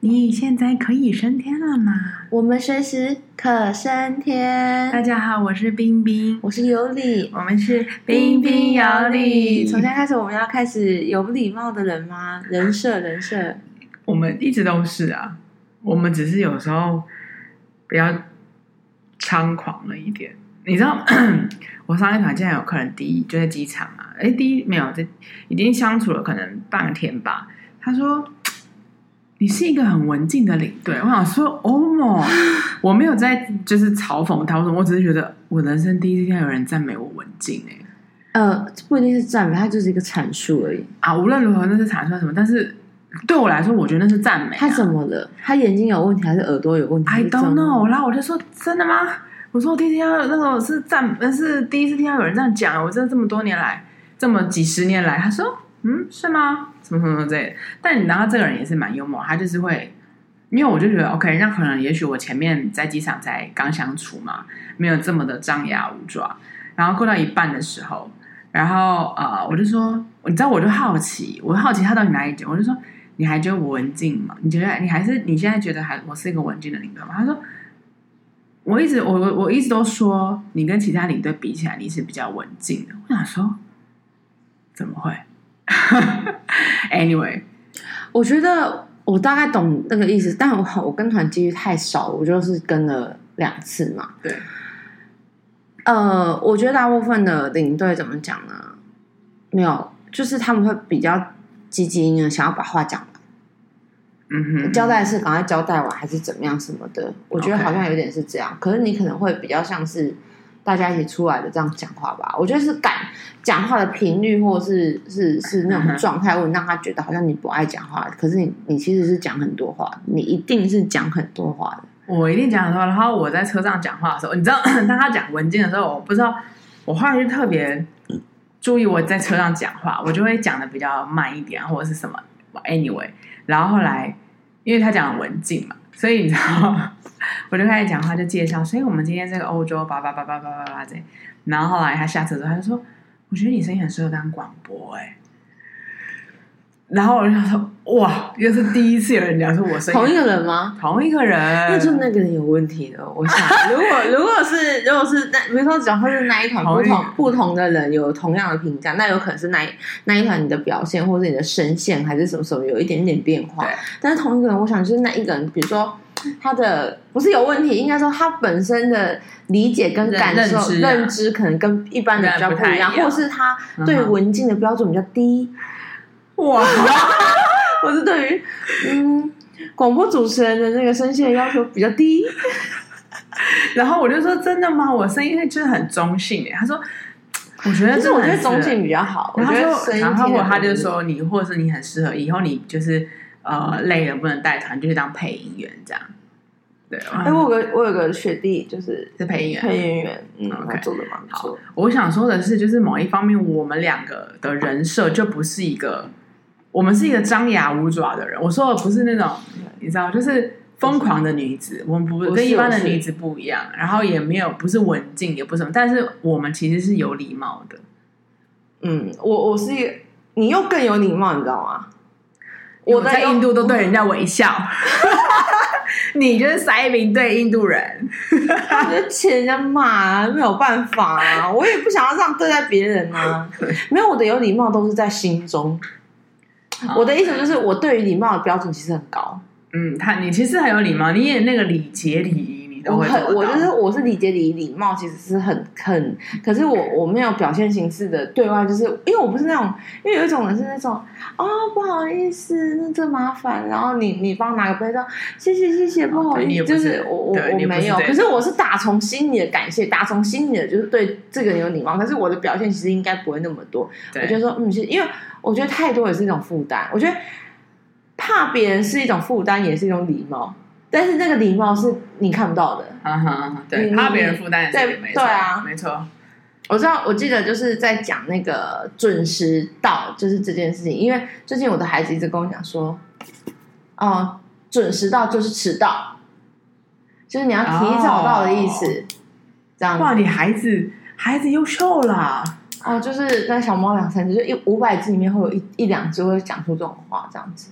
你现在可以升天了吗？我们随时可升天。大家好，我是冰冰，我是尤里，我们是冰冰尤里。从现在开始，我们要开始有礼貌的人吗？人设，人设。我们一直都是啊，我们只是有时候比较猖狂了一点。你知道，我上一团竟然有客人第一就在机场啊，哎，第一没有，这已经相处了可能半天吧。他说：“你是一个很文静的领队。”我想说：“哦莫，我没有在就是嘲讽他，我只是觉得我人生第一次听到有人赞美我文静。”哎，呃，不一定是赞美，它就是一个阐述而已啊。无论如何，那是阐述什么？但是对我来说，我觉得那是赞美啊。他怎么了？他眼睛有问题，还是耳朵有问题？I don't know。然后我就说：“真的吗？”我说：“我第一次听到那个是赞，那是第一次听到有人这样讲。我真的这么多年来，这么几十年来，他说。”嗯，是吗？什么什么什么之类的。但你知道，这个人也是蛮幽默，他就是会，因为我就觉得，OK，那可能也许我前面在机场才刚相处嘛，没有这么的张牙舞爪。然后过到一半的时候，然后呃，我就说，你知道，我就好奇，我好奇他到底哪里讲，我就说，你还觉得我文静吗？你觉得你还是你现在觉得还我是一个文静的领队吗？他说，我一直我我我一直都说，你跟其他领队比起来，你是比较文静的。我想说，怎么会？Anyway，我觉得我大概懂那个意思，但我我跟团机遇太少，我就是跟了两次嘛。对，呃，我觉得大部分的领队怎么讲呢？没有，就是他们会比较积极的想要把话讲完。嗯哼，交代是赶快交代完，还是怎么样什么的？我觉得好像有点是这样。可是你可能会比较像是。大家一起出来的这样讲话吧，我觉得是感讲话的频率，或者是是是那种状态，会让他觉得好像你不爱讲话，可是你你其实是讲很多话，你一定是讲很多话的。我一定讲很多话。然后我在车上讲话的时候，你知道，当他讲文静的时候，我不知道，我后来就特别注意我在车上讲话，我就会讲的比较慢一点，或者是什么。Anyway，然后后来因为他讲文静嘛，所以你知道吗。我就开始讲话，就介绍，所以我们今天这个欧洲叭叭叭叭叭叭叭这，然后后来他下车之后，他就说：“我觉得你声音很适合当广播。”哎，然后我就想说：“哇，又是第一次有人讲说我声音同一个人吗？同一个人，那就那个人有问题了。我想，如果如果是如果是那，比如说，假设是那一团不同不同的人有同样的评价，那有可能是那一那一团你的表现，或者你的声线，还是什么什么有一点点变化。但是同一个人，我想就是那一个人，比如说。他的不是有问题，应该说他本身的理解跟感受、认知，啊、认知可能跟一般人比较不一样，一样或是他对文静的标准比较低。哇！我是对于嗯广播主持人的那个声线要求比较低。然后我就说：“真的吗？我声音就是很中性。”他说：“我觉得，是我觉得中性比较好。”然后他说：“然后他就说你，或者是你很适合以后你就是。”呃，累了不能带团，就去当配音员这样。对，哎、欸，我有个我有个学弟，就是是配音员，配音员，嗯，okay, 他做的蛮好。我想说的是，就是某一方面，我们两个的人设就不是一个，我们是一个张牙舞爪的人。我说的不是那种，你知道，就是疯狂的女子，我们不跟一般的女子不一样，然后也没有不是文静，也不是什么，但是我们其实是有礼貌的。嗯，我我是一个，你又更有礼貌，你知道吗？我在印度都对人家微笑，你就是塞宾对印度人，我就欠人家骂，没有办法啊，我也不想要这样对待别人啊。没有，我的有礼貌都是在心中。我的意思就是，我对于礼貌的标准其实很高。嗯，他你其实很有礼貌，你也那个礼节礼仪你都。我很，我就是我是礼节礼仪礼貌，其实是很很，可是我我没有表现形式的对外，就是因为我不是那种，因为有一种人是那种哦，不好意思，那这麻烦，然后你你帮我拿个杯子，谢谢谢谢，不好意思，就是我我我没有，可是我是打从心里的感谢，打从心里的就是对这个人有礼貌，可是我的表现其实应该不会那么多，我就说嗯，是因为我觉得太多也是一种负担，我觉得怕别人是一种负担，也是一种礼貌。但是那个礼貌是你看不到的，啊哈，对，怕别人负担也是没错，对啊，没错。我知道，我记得就是在讲那个准时到，就是这件事情。因为最近我的孩子一直跟我讲说，哦，准时到就是迟到，就是你要提早到的意思。这样哇，你孩子孩子优秀啦！哦，就是那小猫两三只，就一五百只里面会有一一两只会讲出这种话，这样子。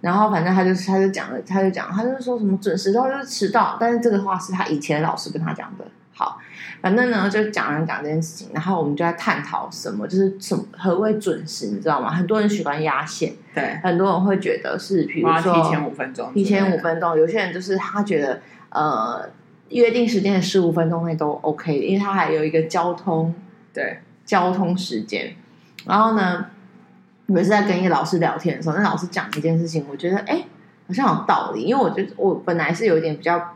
然后反正他就他就讲了，他就讲，他就说什么准时到就是迟到，但是这个话是他以前的老师跟他讲的。好，反正呢就讲了讲这件事情，然后我们就在探讨什么，就是什么何谓准时，你知道吗？很多人喜欢压线，对，很多人会觉得是，比如说提前五分钟，提前五分钟，有些人就是他觉得呃约定时间的十五分钟内都 OK，因为他还有一个交通，对，交通时间。然后呢，我是在跟一个老师聊天的时候，那老师讲一件事情，我觉得哎好像有道理，因为我觉得我本来是有一点比较。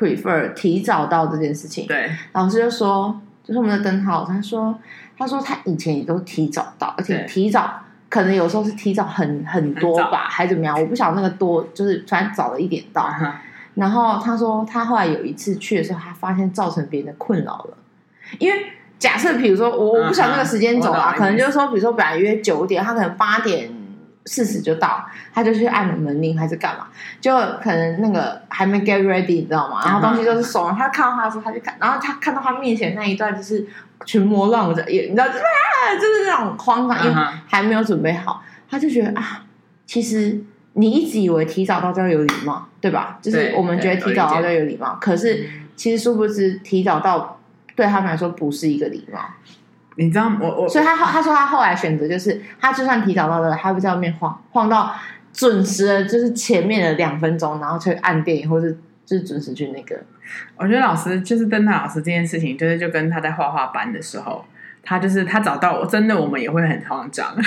prefer 提早到这件事情，对，老师就说，就是我们的灯号，他说，他说他以前也都提早到，而且提早可能有时候是提早很很多吧，还怎么样？我不晓得那个多，就是反正早了一点到。Uh-huh. 然后他说，他后来有一次去的时候，他发现造成别人的困扰了，因为假设比如说我我不晓得那个时间走啊，uh-huh. 可能就是说，比如说本来约九点，他可能八点。四十就到，他就去按了门铃还是干嘛？就可能那个还没 get ready，你知道吗？然后东西就是收了。他看到他的时候，他就看，然后他看到他面前那一段就是群魔乱舞的，也你知道，就是就是那种慌张，因为还没有准备好，他就觉得啊，其实你一直以为提早到就要有礼貌，对吧？就是我们觉得提早到就有礼貌，可是其实殊不知提早到对他们来说不是一个礼貌。你知道我我，所以他他说他后来选择就是，他就算提早到了，他会在外面晃晃到准时的，就是前面的两分钟，然后去按电影，或是就是准时去那个。我觉得老师就是灯塔老师这件事情，就是就跟他在画画班的时候，他就是他找到我，真的我们也会很慌张。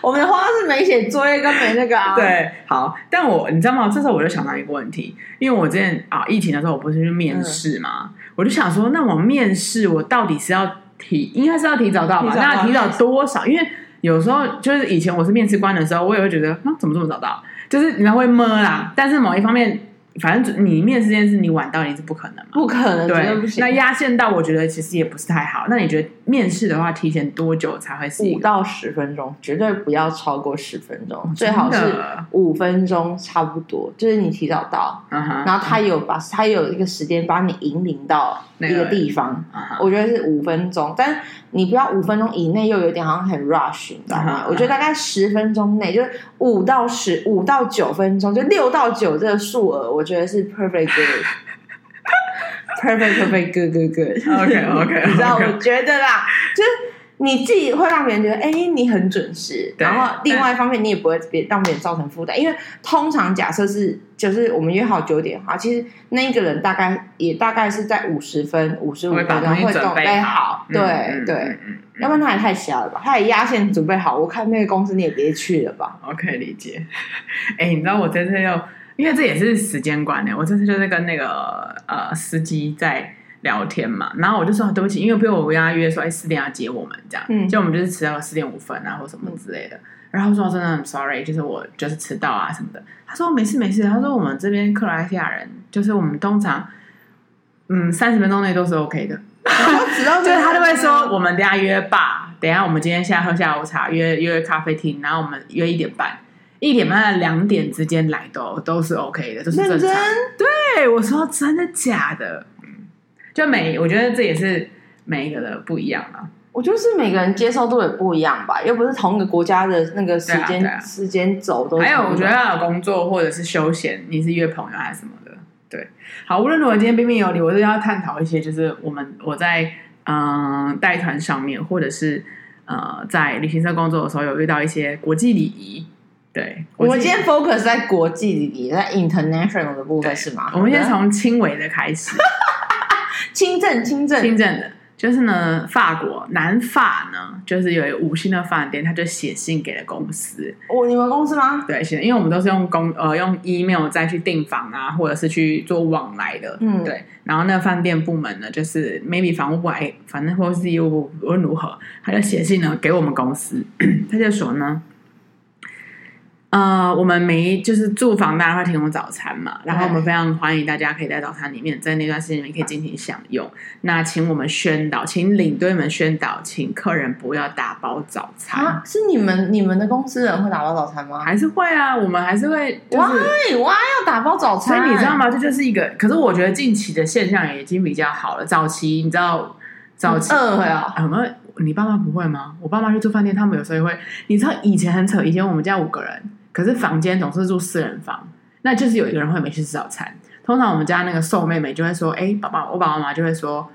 我们的慌是没写作业跟没那个啊。对，好，但我你知道吗？这时候我就想到一个问题，因为我之前啊疫情的时候，我不是去面试嘛、嗯，我就想说，那我面试我到底是要。提应该是要提早到吧？提那提早多少？因为有时候就是以前我是面试官的时候，我也会觉得，那、啊、怎么这么早到？就是你们会摸啦。但是某一方面，反正你面试这件事，你晚到你是不可能嘛，不可能，对。那压线到，我觉得其实也不是太好。那你觉得面试的话，提前多久才会是？五到十分钟，绝对不要超过十分钟，最好是五分钟，差不多。就是你提早到，嗯、然后他有把他有一个时间把你引领到一个地方，那个、我觉得是五分钟。但你不要五分钟以内又有点好像很 rush，你知道吗？我觉得大概十分钟内，就是五到十五到九分钟，就六到九这个数额，我觉得是 perfect good，perfect perfect good good good。OK OK，你知道？我觉得啦，就是。你自己会让别人觉得，哎，你很准时。然后另外一方面，你也不会别让别人造成负担，因为通常假设是就是我们约好九点哈，其实那一个人大概也大概是在五十分、五十五分钟会准备好。对、嗯、对、嗯嗯，要不然他也太瞎了吧？他也压线准备好，我看那个公司你也别去了吧。OK，理解。哎，你知道我这次又因为这也是时间观念，我这次就是跟那个呃司机在。聊天嘛，然后我就说对不起，因为比如我跟他约说，哎，四点要接我们这样，嗯，就我们就是迟到了四点五分啊，或什么之类的。然后说真的很 sorry，就是我就是迟到啊什么的。他说没事没事，他说我们这边克罗埃西亚人，就是我们通常嗯三十分钟内都是 OK 的。迟到 就是他就会说我们等下约吧，等下我们今天现在喝下午茶，约约咖啡厅，然后我们约一点半，一点半到两点之间来都都是 OK 的，都是正常。对，我说真的假的？就每，我觉得这也是每一个的不一样啊。我觉得是每个人接受度也不一样吧，又不是同一个国家的那个时间、啊啊、时间轴都。还有，我觉得要有工作或者是休闲，你是约朋友还是什么的？对，好，无论如何，今天彬彬有礼，我是要探讨一些，就是我们我在嗯带团上面，或者是呃在旅行社工作的时候，有遇到一些国际礼仪。对，我们今天 focus 在国际里，在 international 的部分是吗？我们先从轻微的开始。轻症，轻症，轻症的，就是呢，法国南法呢，就是有一个五星的饭店，他就写信给了公司。哦，你们公司吗？对，写，因为我们都是用公呃用 email 再去订房啊，或者是去做往来的。嗯，对。然后那个饭店部门呢，就是 maybe 房务部哎，反正或是业务无论如何，他就写信呢给我们公司，他就说呢。呃，我们每一就是住房，大家会提供早餐嘛，然后我们非常欢迎大家可以在早餐里面，在那段时间里面可以尽情享用。那请我们宣导，请领队们宣导，请客人不要打包早餐。啊、是你们你们的公司人会打包早餐吗？还是会啊，我们还是会、就是。Why Why 要打包早餐？所以你知道吗？这就是一个，可是我觉得近期的现象也已经比较好了。早期你知道，早期会啊，我们你爸妈不会吗？我爸妈去住饭店，他们有时候也会。你知道以前很扯，以前我们家五个人。可是房间总是住四人房，那就是有一个人会没去吃早餐。通常我们家那个瘦妹妹就会说：“哎，爸爸，我爸爸妈妈就会说，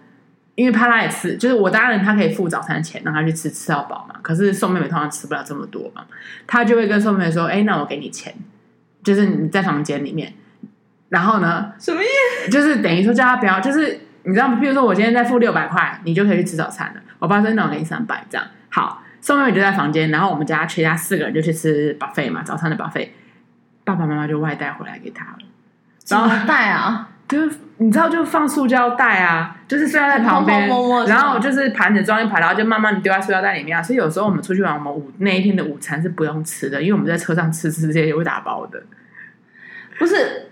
因为怕他也吃，就是我当然他可以付早餐钱让他去吃，吃到饱嘛。可是瘦妹妹通常吃不了这么多嘛，他就会跟瘦妹妹说：‘哎，那我给你钱，就是你在房间里面。’然后呢，什么意思？就是等于说叫他不要，就是你知道吗？比如说我今天再付六百块，你就可以去吃早餐了。我爸说：‘那我给你三百，这样好。’瘦妹妹就在房间，然后我们家全家四个人就去吃 buffet 嘛，早餐的 buffet，爸爸妈妈就外带回来给他了。然后带啊，就是你知道，就放塑胶袋啊，就是塑胶袋旁边，然后就是盘子装一盘，然后就慢慢的丢在塑胶袋里面啊。所以有时候我们出去玩，我们午那一天的午餐是不用吃的，因为我们在车上吃吃这些也会打包的。不是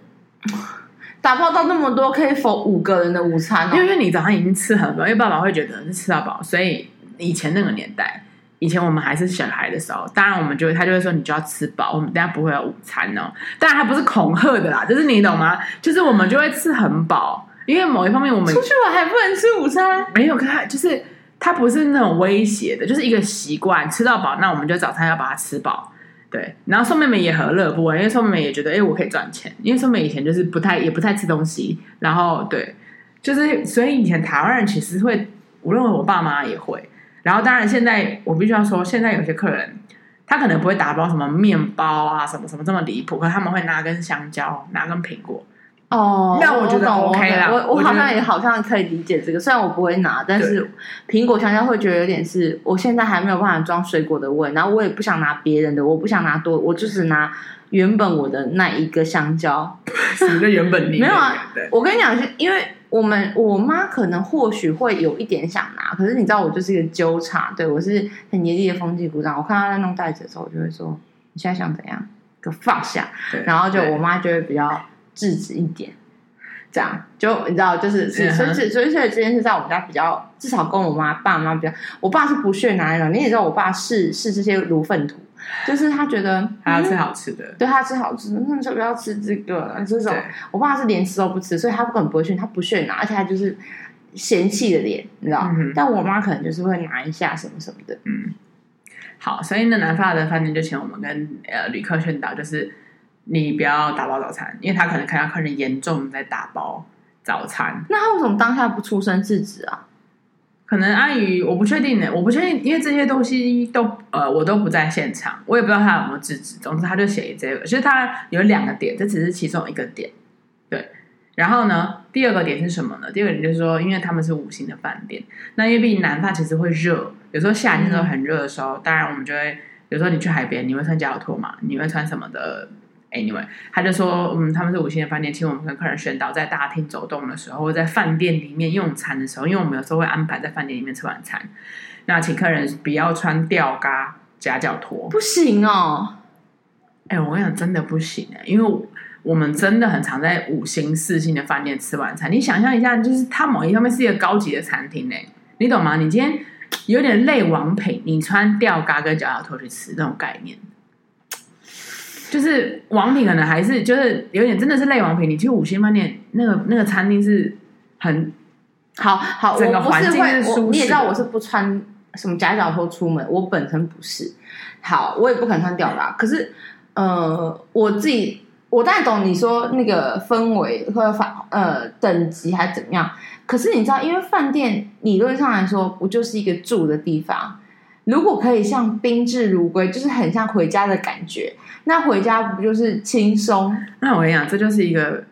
打包到那么多可以否五个人的午餐哦？因为你早上已经吃很饱，因为爸爸会觉得是吃到饱，所以以前那个年代。以前我们还是小孩的时候，当然我们就他就会说，你就要吃饱，我们等下不会有午餐哦。当然他不是恐吓的啦，就是你懂吗？就是我们就会吃很饱，因为某一方面我们出去玩还不能吃午餐，没有，可他就是他不是那种威胁的，就是一个习惯，吃到饱，那我们就早餐要把它吃饱。对，然后宋妹妹也何乐不为，因为宋妹妹也觉得，哎，我可以赚钱，因为宋妹妹以前就是不太也不太吃东西，然后对，就是所以以前台湾人其实会，我认为我爸妈也会。然后，当然，现在我必须要说，现在有些客人，他可能不会打包什么面包啊，什么什么这么离谱，可他们会拿根香蕉，拿根苹果。哦，那我觉得 OK 啦。我我好像也好像可以理解这个，虽然我不会拿，但是苹果香蕉会觉得有点是，我现在还没有办法装水果的味，然后我也不想拿别人的，我不想拿多，我就是拿原本我的那一个香蕉。什么叫原本你？没有啊，我跟你讲是因为。我们我妈可能或许会有一点想拿，可是你知道我就是一个纠察，对，我是很严厉的风纪股长。我看她在弄袋子的时候，我就会说：“你现在想怎样？给我放下。”然后就我妈就会比较制止一点，这样就你知道，就是是，所以所以所以这件事在我们家比较，至少跟我妈爸妈比较，我爸是不屑拿那种。你也知道，我爸是是这些如粪土。就是他觉得他要吃好吃的，嗯、对他吃好吃的，那就不要吃这个。这种我爸是连吃都不吃，所以他根本不会去，他不屑拿，而且他就是嫌弃的脸，你知道？嗯、但我妈可能就是会拿一下什么什么的。嗯，好，所以那南法的饭店就请我们跟呃旅客劝导，就是你不要打包早餐，因为他可能看到客人严重在打包早餐。那他为什么当下不出声制止啊？可能阿姨，我不确定呢，我不确定，因为这些东西都呃，我都不在现场，我也不知道他有没有制止。总之，他就写这个，其实他有两个点，这只是其中一个点。对，然后呢，第二个点是什么呢？第二个点就是说，因为他们是五星的饭店，那因为毕竟南方其实会热，有时候夏天的时候很热的时候，嗯、当然我们就会，有时候你去海边，你会穿夹脚拖嘛，你会穿什么的？Anyway，他就说，嗯，他们是五星的饭店，请我们跟客人宣导，在大厅走动的时候，或在饭店里面用餐的时候，因为我们有时候会安排在饭店里面吃晚餐，那请客人不要穿吊嘎夹脚拖，不行哦。哎，我跟你讲，真的不行哎，因为我们真的很常在五星、四星的饭店吃晚餐。你想象一下，就是它某一方面是一个高级的餐厅哎，你懂吗？你今天有点累王品，你穿吊嘎跟夹脚拖去吃那种概念。就是王品可能还是就是有点真的是类王品，你去五星饭店那个那个餐厅是很好好，整个环境是舒适。你也知道我是不穿什么夹脚拖出门，我本身不是。好，我也不可能穿吊带。可是呃，我自己我大概懂你说那个氛围或者呃等级还是怎么样。可是你知道，因为饭店理论上来说不就是一个住的地方？如果可以像宾至如归，就是很像回家的感觉。那回家不就是轻松？那我跟你讲，这就是一个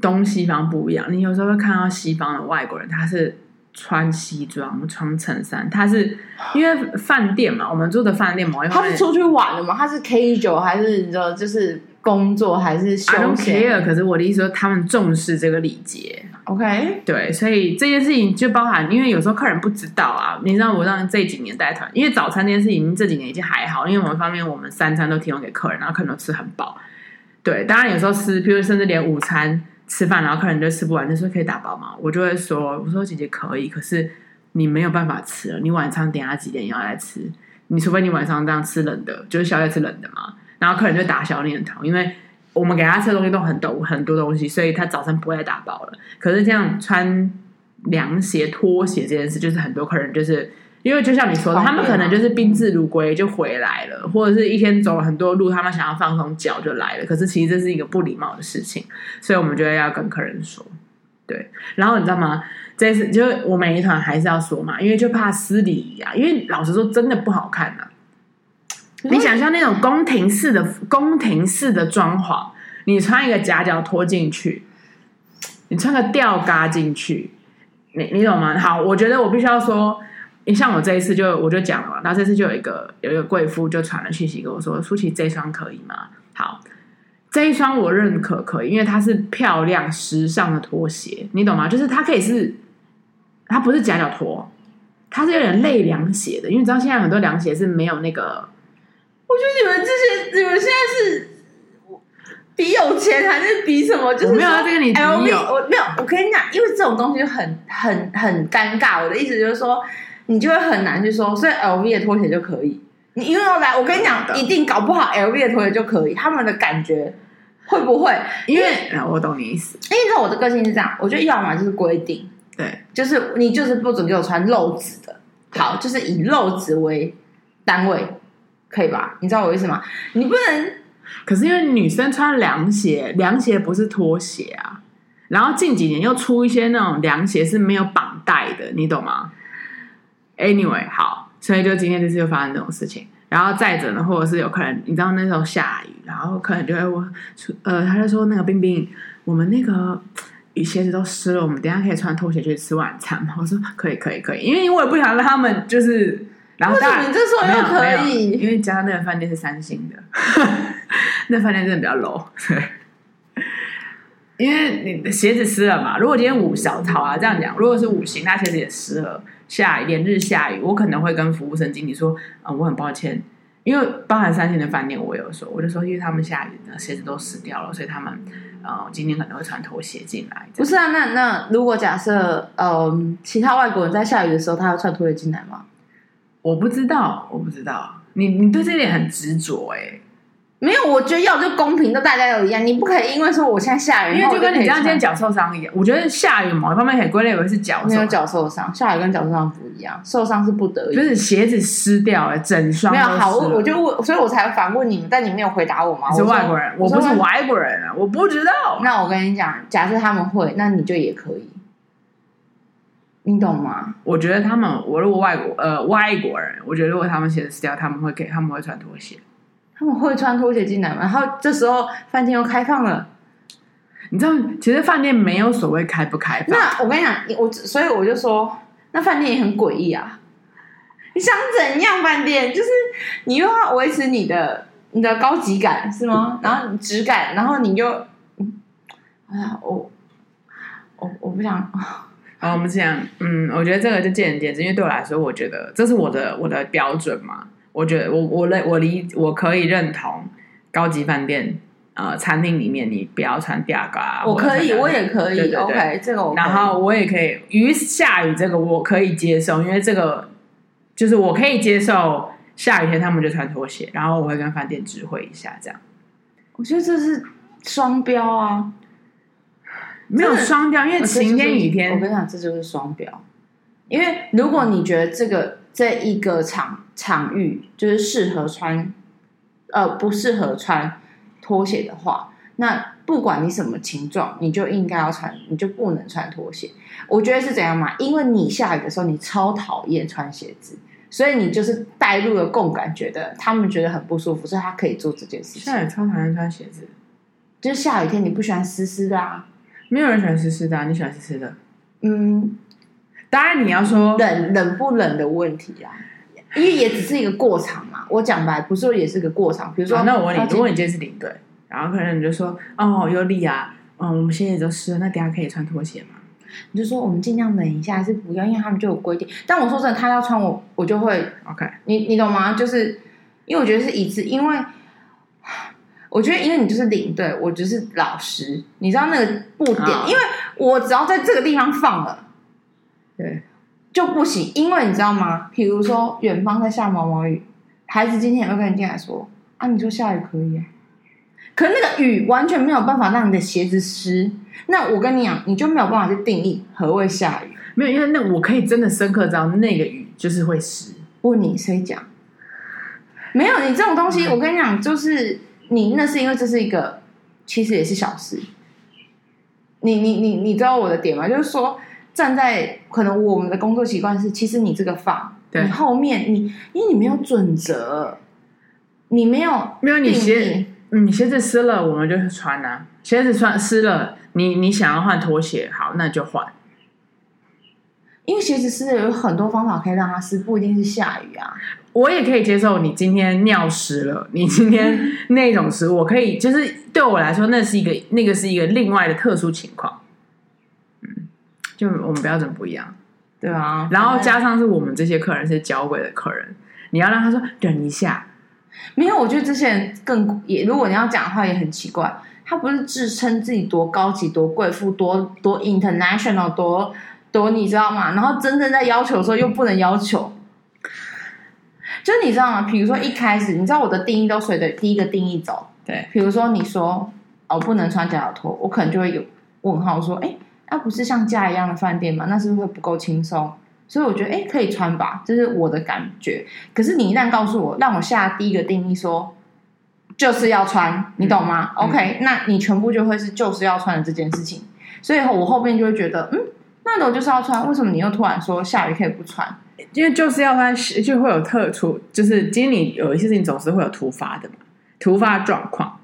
东西方不一样。你有时候会看到西方的外国人，他是穿西装、穿衬衫，他是 因为饭店嘛，我们住的饭店嘛，他是出去玩了嘛，他是 casual 还是你知道就是工作还是休闲？I don't care，可是我的意思说，他们重视这个礼节。OK，对，所以这件事情就包含，因为有时候客人不知道啊。你知道我让这几年带团，因为早餐这件事情这几年已经还好，因为我们方面我们三餐都提供给客人，然后客人都吃很饱。对，当然有时候吃，譬如甚至连午餐吃饭，然后客人就吃不完，就说可以打包吗？我就会说，我说姐姐可以，可是你没有办法吃了，你晚上等下几点要来吃？你除非你晚上这样吃冷的，就是宵夜吃冷的嘛。然后客人就打消念头，因为。我们给他吃的东西都很多很多东西，所以他早餐不会来打包了。可是这样穿凉鞋、拖鞋这件事，就是很多客人就是因为就像你说的，他们可能就是宾至如归就回来了，或者是一天走了很多路，他们想要放松脚就来了。可是其实这是一个不礼貌的事情，所以我们觉得要跟客人说。对，然后你知道吗？这次就是我每一团还是要说嘛，因为就怕失礼仪啊。因为老实说，真的不好看呐、啊。你想象那种宫廷式的宫廷式的装潢，你穿一个夹脚拖进去，你穿个吊嘎进去，你你懂吗？好，我觉得我必须要说，你像我这一次就我就讲了嘛，然后这次就有一个有一个贵妇就传了讯息跟我说，舒淇这双可以吗？好。这一双我认可可以，因为它是漂亮时尚的拖鞋，你懂吗？就是它可以是，它不是夹脚拖，它是有点类凉鞋的，因为你知道现在很多凉鞋是没有那个。我觉得你们这些，你们现在是比有钱还是比什么？就是没有要跟你 LV，我没有，我跟你讲，因为这种东西就很很很尴尬。我的意思就是说，你就会很难去说，所以 LV 的拖鞋就可以。你因为要来，我跟你讲，一定搞不好 LV 的拖鞋就可以，他们的感觉。会不会？因为我懂你意思。因为我的个性是这样，我觉得要么就是规定，对，就是你就是不准给我穿露趾的，好，就是以露趾为单位，可以吧？你知道我意思吗？你不能。可是因为女生穿凉鞋，凉鞋不是拖鞋啊。然后近几年又出一些那种凉鞋是没有绑带的，你懂吗？Anyway，好，所以就今天这次又发生这种事情。然后再者呢，或者是有可能，你知道那时候下雨，然后可能就会问，呃，他就说那个冰冰，我们那个雨鞋子都湿了，我们等下可以穿拖鞋去吃晚餐吗？我说可以，可以，可以，因为我也不想让他们就是，然后为什么你这时候又可以？因为加上那个饭店是三星的，那饭店真的比较 low，对，因为你的鞋子湿了嘛。如果今天五小桃啊这样讲，如果是五星，那鞋子也湿了。下雨，连日下雨，我可能会跟服务生经理说，啊、呃，我很抱歉，因为包含三星的饭店，我有说，我就说，因为他们下雨呢，鞋子都湿掉了，所以他们，呃，今天可能会穿拖鞋进来。不是啊，那那如果假设，呃，其他外国人在下雨的时候，他要穿拖鞋进来吗？我不知道，我不知道，你你对这点很执着哎、欸。没有，我觉得要就公平，都大家都一样。你不可以因为说我现在下雨，因为就跟你这样今天脚受伤一样。我觉得下雨某一方面可以归类为是脚受伤，没有脚受伤，下雨跟脚受伤不一样，受伤是不得已，就是鞋子湿掉了，整双没有好，我就问，所以我才反问你们，但你没有回答我吗？我是外国人，我，我不是外国人啊，我不知道。那我跟你讲，假设他们会，那你就也可以，你懂吗？我觉得他们，我如果外国呃外国人，我觉得如果他们鞋子湿掉，他们会给他们会穿拖鞋。他们会穿拖鞋进来吗？然后这时候饭店又开放了，你知道，其实饭店没有所谓开不开放。那我跟你讲，我所以我就说，那饭店也很诡异啊！你想怎样？饭店就是你又要维持你的你的高级感是吗？然后质感，然后你又，哎呀，我我我不想。好，我们这样，嗯，我觉得这个就见仁见智，因为对我来说，我觉得这是我的我的标准嘛。我觉得我我认我理我可以认同高级饭店呃餐厅里面你不要穿吊嘎，我可以我也可以对对对，OK 这个我然后我也可以于下雨这个我可以接受，因为这个就是我可以接受下雨天他们就穿拖鞋，然后我会跟饭店知会一下这样。我觉得这是双标啊，没有双标，因为晴天雨天，我跟你讲这就是双标，因为如果你觉得这个这一个场。场域就是适合穿，呃，不适合穿拖鞋的话，那不管你什么情状，你就应该要穿，你就不能穿拖鞋。我觉得是怎样嘛？因为你下雨的时候，你超讨厌穿鞋子，所以你就是带入了共感，觉得他们觉得很不舒服，所以他可以做这件事情。下雨超讨厌穿鞋子，就是下雨天你不喜欢湿湿的啊？没有人喜欢湿湿的啊，你喜欢湿湿的？嗯，当然你要说冷冷不冷的问题啊。因为也只是一个过场嘛，我讲白不是说也是个过场。比如说，那我问你，如果你今天是领队，然后可能你就说，哦，尤里啊，嗯，我们现在都湿了，那等下可以穿拖鞋吗？你就说我们尽量冷一下，还是不要，因为他们就有规定。但我说真的，他要穿我，我就会 OK。你你懂吗？就是因为我觉得是一致，因为我觉得因为你就是领队，我就是老师，你知道那个布点，哦，因为我只要在这个地方放了，对。就不行，因为你知道吗？比如说远方在下毛毛雨，孩子今天也会跟你进来说啊？你说下雨可以，可是那个雨完全没有办法让你的鞋子湿。那我跟你讲，你就没有办法去定义何谓下雨。没有，因为那我可以真的深刻知道那个雨就是会湿。问你谁讲？没有，你这种东西，我跟你讲，就是你那是因为这是一个，其实也是小事。你你你你知道我的点吗？就是说，站在可能我们的工作习惯是，其实你这个放，对你后面你因为你没有准则，你没有没有你鞋，你，鞋子湿了我们就穿啊，鞋子穿湿了，你你想要换拖鞋，好，那就换。因为鞋子湿了有很多方法可以让它湿，不一定是下雨啊。我也可以接受你今天尿湿了，你今天那种湿，我可以，就是对我来说，那是一个那个是一个另外的特殊情况。嗯，就我们标准不一样，对啊。然后加上是我们这些客人是交贵的客人，你要让他说等一下。没有，我觉得这些人更也，如果你要讲的话，也很奇怪。他不是自称自己多高级、多贵妇、多多 international、多。多你知道吗？然后真正在要求的时候又不能要求，就是你知道吗？比如说一开始，你知道我的定义都随着第一个定义走。对，比如说你说哦不能穿假脚拖，我可能就会有问号说，哎，那不是像家一样的饭店吗？那是不是会不够轻松？所以我觉得哎可以穿吧，这是我的感觉。可是你一旦告诉我，让我下第一个定义说就是要穿，你懂吗？嗯，OK，那你全部就会是就是要穿的这件事情。所以我后面就会觉得嗯。那我就是要穿，为什么你又突然说下雨可以不穿？因为就是要穿，就会有特殊，就是今天你有一些事情总是会有突发的嘛，突发状况。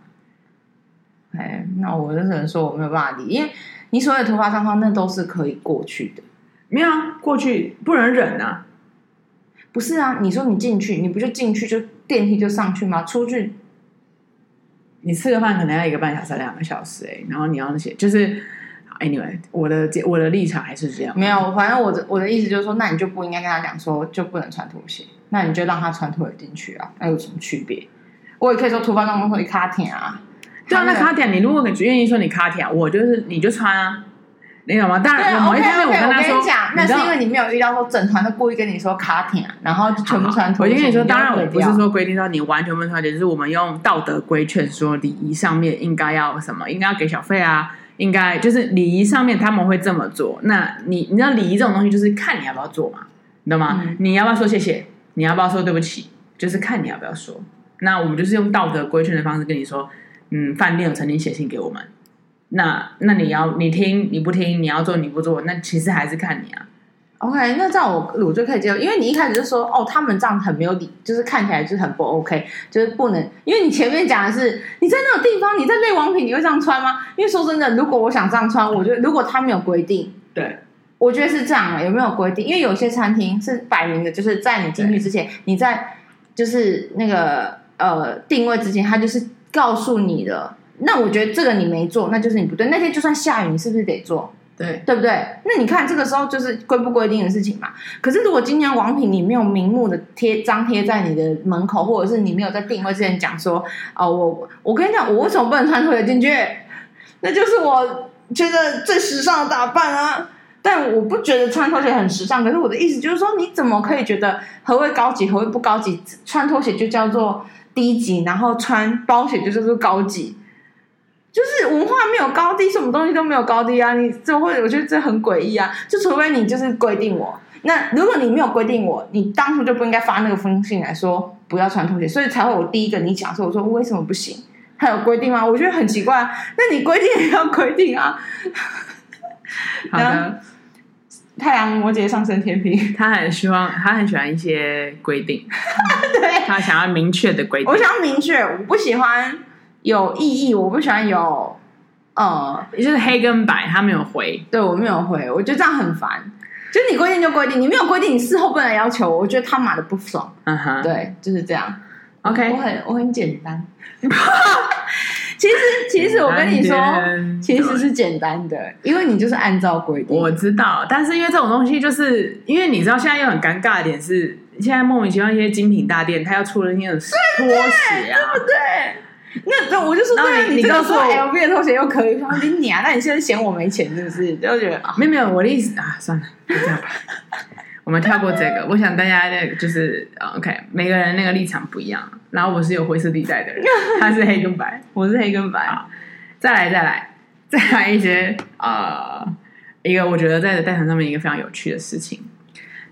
哎，那我就只能说我没有办法理，因为你所有的突发状况那都是可以过去的。没有啊，过去不能忍啊。不是啊，你说你进去，你不就进去就电梯就上去吗？出去，你吃个饭可能要一个半小时、两个小时哎、然后你要那些就是。Anyway，我的我的立场还是这样。没有，反正我的我的意思就是说，那你就不应该跟他讲说就不能穿拖鞋，那你就让他穿拖鞋进去啊，那有什么区别？我也可以说突发状况会卡点啊。对啊，那卡点，你如果愿意说你卡点，我就是你就穿啊，你懂吗？当然，我 OK OK，我跟你说，那是因为你没有遇到说整团都故意跟你说卡停，然后就全部穿拖鞋。我跟你说，当然我不是说规定到你完全不能穿，只是我们用道德规劝说礼仪上面应该要什么，应该要给小费啊。应该就是礼仪上面他们会这么做，那你你知道礼仪这种东西就是看你要不要做嘛，你懂吗？嗯、你要不要说谢谢？你要不要说对不起？就是看你要不要说。那我们就是用道德规劝的方式跟你说，嗯，饭店有曾经写信给我们，那那你要你听你不听，你要做你不做，那其实还是看你啊。OK，那这样我我就可以接受，因为你一开始就说哦，他们这样很没有理，就是看起来就是很不 OK，就是不能，因为你前面讲的是你在那种地方，你在类王品，你会这样穿吗？因为说真的，如果我想这样穿，我觉得如果他没有规定，对，我觉得是这样，有没有规定？因为有些餐厅是摆明的，就是在你进去之前，你在就是那个呃定位之前，他就是告诉你的。那我觉得这个你没做，那就是你不对。那天就算下雨，你是不是得做？对，对不对？那你看这个时候就是规不规定的事情嘛。可是如果今年王品你没有明目的贴张贴在你的门口，或者是你没有在定位之前讲说，哦，我我跟你讲，我为什么不能穿拖鞋进去？那就是我觉得最时尚的打扮啊。但我不觉得穿拖鞋很时尚。可是我的意思就是说，你怎么可以觉得何谓高级，何谓不高级？穿拖鞋就叫做低级，然后穿包鞋就叫做高级。就是文化没有高低，什么东西都没有高低啊！你这会，我觉得这很诡异啊！就除非你就是规定我，那如果你没有规定我，你当初就不应该发那个封信来说不要穿拖鞋，所以才会我第一个你讲说，我说为什么不行？还有规定吗？我觉得很奇怪。那你规定也要规定啊！好的，太阳摩羯上升天平，他很希望，他很喜欢一些规定，对，他想要明确的规定，我想要明确，我不喜欢。有意义，我不喜欢有，呃，就是黑跟白，他没有回，对我没有回，我觉得这样很烦。就你规定就规定，你没有规定，你事后不能要求我，我觉得他妈的不爽。嗯哼，对，就是这样。OK，我很我很简单。其实其实我跟你说，其实是简单的，因为你就是按照规定。我知道，但是因为这种东西，就是因为你知道，现在又很尴尬的点是，现在莫名其妙一些精品大店，他要出了那种拖鞋啊，对不对？那那我就说，那你，你告诉我，LV 的拖鞋又可以，说你娘，那你现在嫌我没钱是不是？就觉得啊，没有没有，我的意思啊，算了，就这样吧，我们跳过这个。我想大家那个就是 OK，每个人那个立场不一样。然后我是有灰色地带的人，他是黑跟白，我是黑跟白。再来再来再来一些啊、呃，一个我觉得在代谈上面一个非常有趣的事情。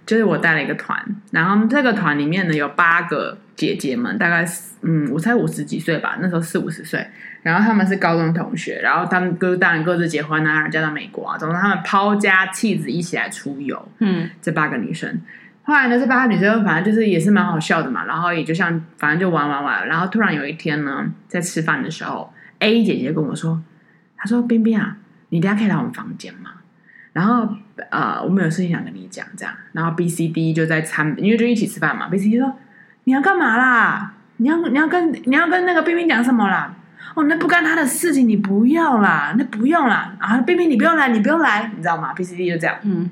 就是我带了一个团，然后这个团里面呢有八个姐姐们，大概嗯，我才五十几岁吧，那时候四五十岁，然后他们是高中同学，然后他们各当然各自结婚啊，嫁到美国啊，总之他们抛家弃子一起来出游，嗯，这八个女生，后来呢，这八个女生反正就是也是蛮好笑的嘛，然后也就像反正就玩玩玩，然后突然有一天呢，在吃饭的时候，A 姐姐跟我说，她说：“冰冰啊，你等下可以来我们房间吗？”然后呃，我们有事情想跟你讲，这样。然后 B、C、D 就在餐，因为就一起吃饭嘛。B、C、D 说：“你要干嘛啦？你要你要跟你要跟那个冰冰讲什么啦？哦，那不干他的事情，你不要啦，那不用啦。啊，冰冰你不用来，你不用来，你知道吗？B、C、D 就这样。嗯。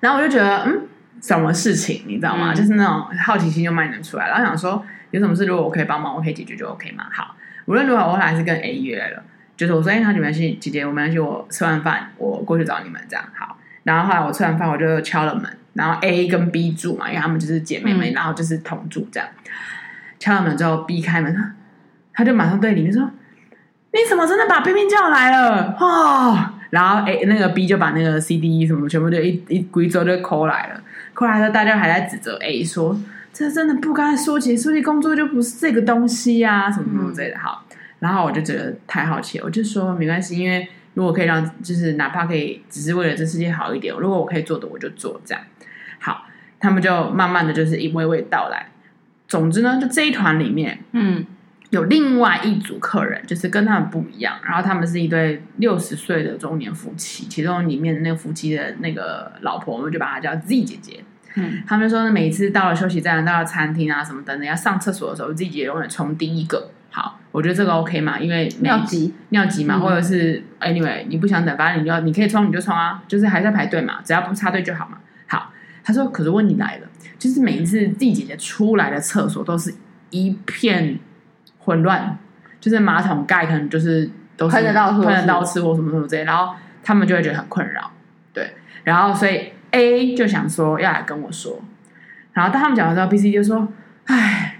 然后我就觉得，嗯，什么事情你知道吗？嗯、就是那种好奇心就蔓延出来，然后想说有什么事，如果我可以帮忙，我可以解决就 OK 嘛。好，无论如何，我还是跟 A 约了。就是我说，哎，他没关系，姐姐，我没关系，我吃完饭我过去找你们，这样好。然后后来我吃完饭，我就敲了门，然后 A 跟 B 住嘛，因为他们就是姐妹们，嗯、然后就是同住这样。敲了门之后，B 开门，他他就马上对里面说：“你怎么真的把冰冰叫来了？”哦，然后 A 那个 B 就把那个 C、D、E 什么全部就一一规则就 call 来了，call 来了，大家还在指责 A 说：“这真的不该说起，说起工作就不是这个东西呀、啊，什么什么之类的。”好。然后我就觉得太好奇了，我就说没关系，因为如果可以让，就是哪怕可以只是为了这世界好一点，如果我可以做的，我就做这样。好，他们就慢慢的就是一位位到来。总之呢，就这一团里面，嗯，有另外一组客人，就是跟他们不一样。然后他们是一对六十岁的中年夫妻，其中里面那个夫妻的那个老婆，我们就把她叫 Z 姐姐。嗯，他们说呢，每一次到了休息站、到了餐厅啊什么等等要上厕所的时候，Z 姐姐永远冲第一个。好，我觉得这个 OK 嘛，因为尿急尿急嘛，嗯、或者是 anyway 你不想等，反正你要你可以冲你就冲啊，就是还在排队嘛，只要不插队就好嘛。好，他说，可是问题来了，就是每一次弟姐姐出来的厕所都是一片混乱，就是马桶盖可能就是都是喷得到喷得到吃或什么什么之类，然后他们就会觉得很困扰，对，然后所以 A 就想说要来跟我说，然后当他们讲完之后，B、C 就说，唉。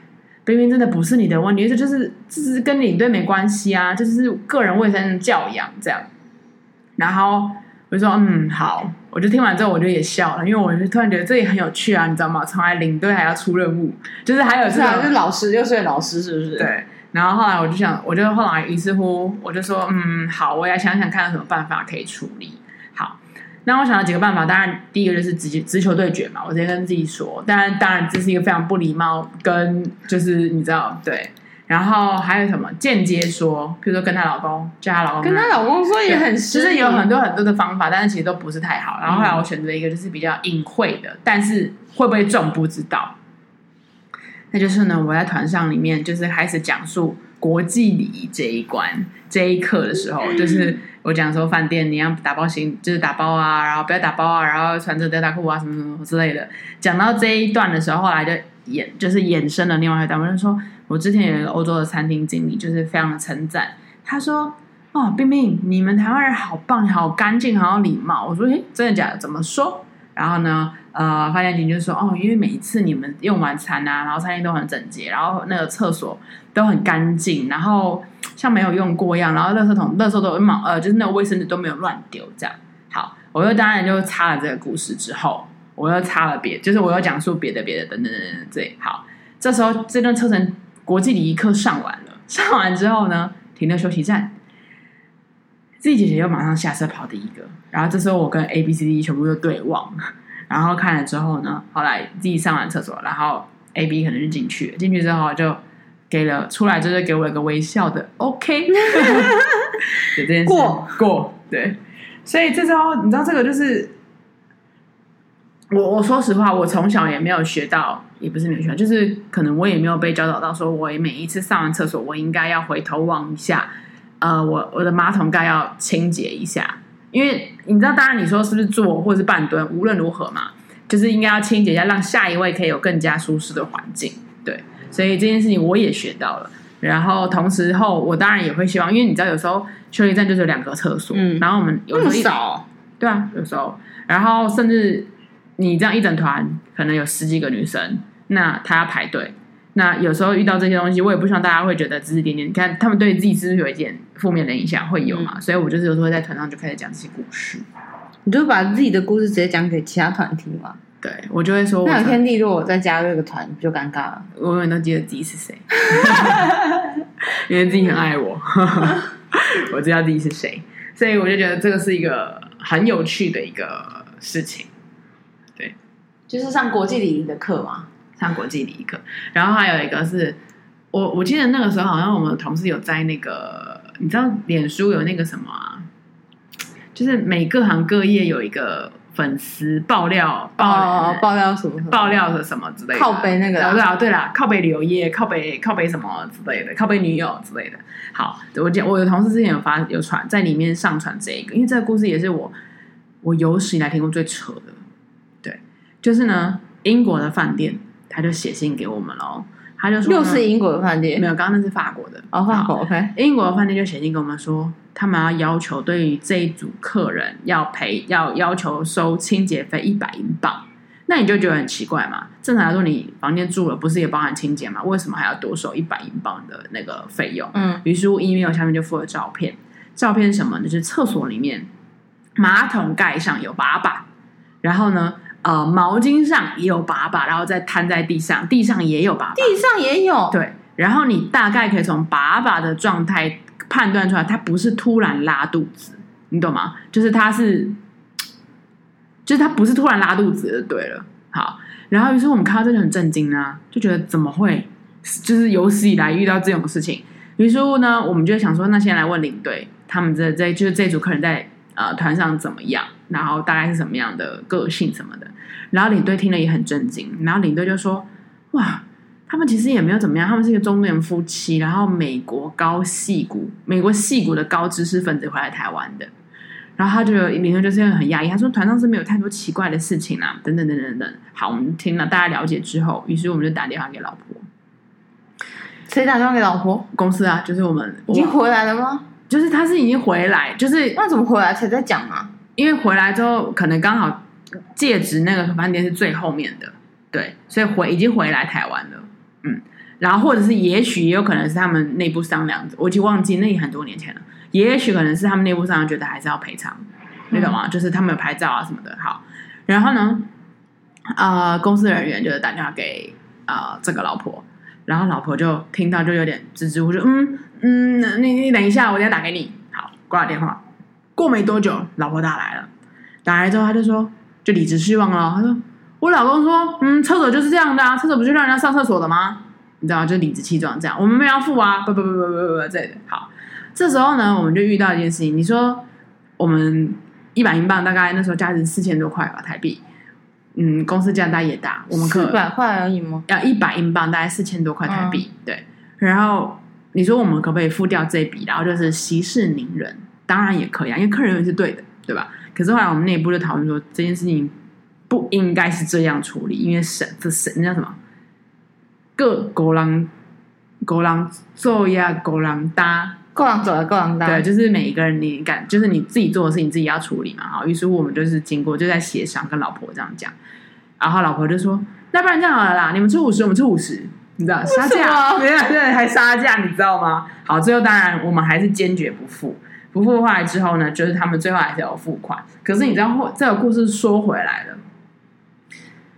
冰冰真的不是你的问题，这就是这是跟领队没关系啊，就是个人卫生教养这样。然后我就说嗯好，我就听完之后我就也笑了，因为我就突然觉得这也很有趣啊，你知道吗？从来领队还要出任务，就是还有是啊，就是老师就是老师是不是？对。然后后来我就想，我就后来于是乎我就说嗯好，我也想想看有什么办法可以处理。那我想到几个办法，当然第一个就是直接直球对决嘛，我直接跟自己说。当然，当然这是一个非常不礼貌，跟就是你知道对。然后还有什么间接说，比如说跟她老公叫她老公，跟她老公说也很，其实有很多很多的方法，但是其实都不是太好。然后后来我选择一个就是比较隐晦的，但是会不会中不知道。那就是呢，我在团上里面就是开始讲述国际礼仪这一关这一课的时候，就是。我讲说饭店你要打包行，就是打包啊，然后不要打包啊，然后穿着吊带裤啊，什么什么之类的。讲到这一段的时候，后来就衍就是衍生了另外一段。我就说，我之前有一个欧洲的餐厅经理，就是非常的称赞。他说：“哦，冰冰，你们台湾人好棒，好干净，好有礼貌。”我说：“诶，真的假的？怎么说？”然后呢，呃，发现你就说：“哦，因为每一次你们用完餐啊，然后餐厅都很整洁，然后那个厕所都很干净，然后。”像没有用过一样，然后垃圾桶、垃圾都满，呃，就是那个卫生纸都没有乱丢，这样。好，我又当然就插了这个故事之后，我又插了别，就是我又讲述别的、别的等等等等。对，好，这时候这段车程国际礼仪课上完了，上完之后呢，停了休息站自己姐姐又马上下车跑第一个，然后这时候我跟 A、B、C、D 全部都对望，然后看了之后呢，后来自己上完厕所，然后 A、B 可能就进去了，进去之后就。给了出来就是给我一个微笑的 OK，这件事。过。过对，所以这时候你知道这个就是我我说实话，我从小也没有学到，也不是没有学到，就是可能我也没有被教导到，说我每一次上完厕所，我应该要回头望一下，呃，我我的马桶盖要清洁一下，因为你知道，当然你说是不是坐或者是半蹲，无论如何嘛，就是应该要清洁一下，让下一位可以有更加舒适的环境，对。所以这件事情我也学到了，然后同时后我当然也会希望，因为你知道有时候休息站就是有两个厕所，嗯，然后我们有时候少，对啊，有时候，然后甚至你这样一整团可能有十几个女生，那她要排队，那有时候遇到这些东西，我也不希望大家会觉得指指点点，你看他们对自己是不是有一点负面的影响？会有嘛？嗯、所以我就是有时候会在团上就开始讲这些故事，你就把自己的故事直接讲给其他团听嘛。对我就会说我，那有天地如果我再加入一个团，就尴尬了。我永远都记得自己是谁，因为自己很爱我，我知道自己是谁，所以我就觉得这个是一个很有趣的一个事情。对，就是上国际礼仪的课嘛，上国际礼仪课，然后还有一个是我我记得那个时候好像我们的同事有在那个，你知道脸书有那个什么啊，就是每各行各业有一个。粉丝爆料，爆料、哦、爆料什么，爆料的什么之类的？靠背那个？对啊，对啦，靠背旅游业，靠背靠背什么之类的？靠背女友之类的。好，我讲，我的同事之前有发有传在里面上传这个，因为这个故事也是我我有史以来听过最扯的。对，就是呢，英国的饭店他就写信给我们喽。他就说，又是英国的饭店，没有，刚刚那是法国的。哦，法国 OK。英国的饭店就写信跟我们说，他们要要求对于这一组客人要赔，要要求收清洁费一百英镑。那你就觉得很奇怪嘛？正常来说，你房间住了不是也包含清洁嘛？为什么还要多收一百英镑的那个费用？嗯，于是乎 email 下面就附了照片，照片是什么？就是厕所里面马桶盖上有把把，然后呢？呃，毛巾上也有粑粑，然后再摊在地上，地上也有粑粑，地上也有。对，然后你大概可以从粑粑的状态判断出来，他不是突然拉肚子，你懂吗？就是他是，就是他不是突然拉肚子就对了。好，然后于是我们看到这就很震惊啊，就觉得怎么会，就是有史以来遇到这种事情。于是乎呢，我们就想说，那先来问领队，他们这这就是这组客人在呃团上怎么样，然后大概是什么样的个性什么的。然后领队听了也很震惊，然后领队就说：“哇，他们其实也没有怎么样，他们是一个中年夫妻，然后美国高戏骨，美国戏骨的高知识分子回来台湾的。”然后他就领队就是很压抑，他说：“团上是没有太多奇怪的事情啊，等等等等等。”好，我们听了大家了解之后，于是我们就打电话给老婆。谁打电话给老婆？公司啊，就是我们已经回来了吗？就是他是已经回来，就是那怎么回来才在讲啊？因为回来之后可能刚好。戒指那个饭店是最后面的，对，所以回已经回来台湾了，嗯，然后或者是也许也有可能是他们内部商量，我已经忘记那也很多年前了，也许可能是他们内部商量觉得还是要赔偿，你懂吗？就是他们有拍照啊什么的，好，然后呢，啊、呃，公司人员就是打电话给啊、呃、这个老婆，然后老婆就听到就有点支支吾吾，就嗯嗯，你你等一下，我等下打给你，好，挂了电话，过没多久，老婆打来了，打来之后他就说。就理直气壮了。他说：“我老公说，嗯，厕所就是这样的啊，厕所不就让人家上厕所的吗？你知道吗？就理直气壮这样。我们没有要付啊，不不不不不不不，这好。这时候呢，我们就遇到一件事情。你说我们一百英镑大概那时候价值四千多块吧，台币。嗯，公司这样大也大，我们可四百块而已吗？要一百英镑大概四千多块台币。对。然后你说我们可不可以付掉这笔？然后就是息事宁人，当然也可以啊，因为客人也是对的，对吧？”可是后来我们内部就讨论说，这件事情不应该是这样处理，因为神这神那叫什么？各狗狼狗狼做呀，狗狼搭，狗狼走呀，狗狼搭。对，就是每一个人你敢，就是你自己做的事情自己要处理嘛。好，于是乎我们就是经过就在协商，跟老婆这样讲，然后老婆就说：“那不然这样好了啦，你们出五十，我们出五十，你知道杀价？对对，还杀价，你知道吗？好，最后当然我们还是坚决不付。”不付回来之后呢，就是他们最后还是有付款。可是你知道，这个故事说回来了。